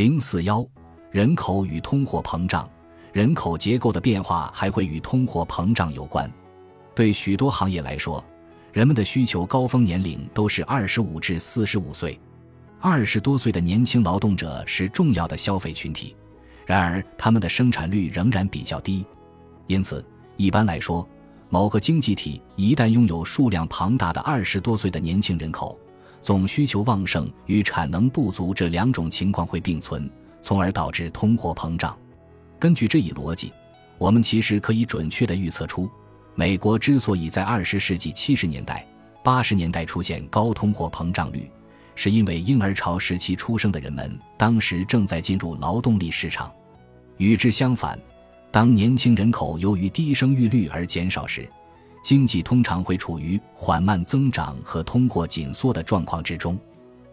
零四幺，人口与通货膨胀，人口结构的变化还会与通货膨胀有关。对许多行业来说，人们的需求高峰年龄都是二十五至四十五岁，二十多岁的年轻劳动者是重要的消费群体。然而，他们的生产率仍然比较低，因此，一般来说，某个经济体一旦拥有数量庞大的二十多岁的年轻人口，总需求旺盛与产能不足这两种情况会并存，从而导致通货膨胀。根据这一逻辑，我们其实可以准确地预测出，美国之所以在二十世纪七十年代、八十年代出现高通货膨胀率，是因为婴儿潮时期出生的人们当时正在进入劳动力市场。与之相反，当年轻人口由于低生育率而减少时，经济通常会处于缓慢增长和通货紧缩的状况之中。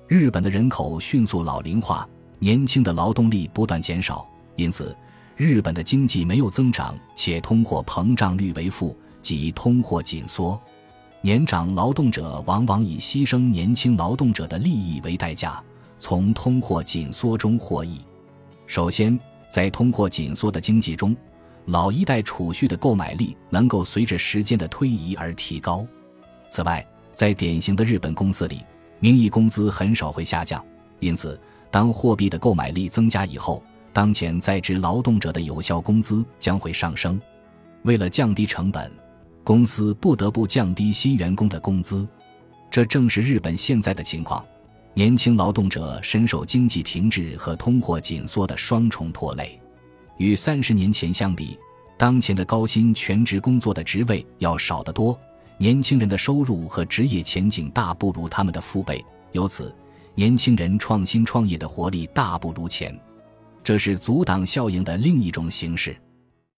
日本的人口迅速老龄化，年轻的劳动力不断减少，因此日本的经济没有增长，且通货膨胀率为负，即通货紧缩。年长劳动者往往以牺牲年轻劳动者的利益为代价，从通货紧缩中获益。首先，在通货紧缩的经济中，老一代储蓄的购买力能够随着时间的推移而提高。此外，在典型的日本公司里，名义工资很少会下降，因此，当货币的购买力增加以后，当前在职劳动者的有效工资将会上升。为了降低成本，公司不得不降低新员工的工资，这正是日本现在的情况。年轻劳动者深受经济停滞和通货紧缩的双重拖累。与三十年前相比，当前的高薪全职工作的职位要少得多，年轻人的收入和职业前景大不如他们的父辈，由此，年轻人创新创业的活力大不如前。这是阻挡效应的另一种形式。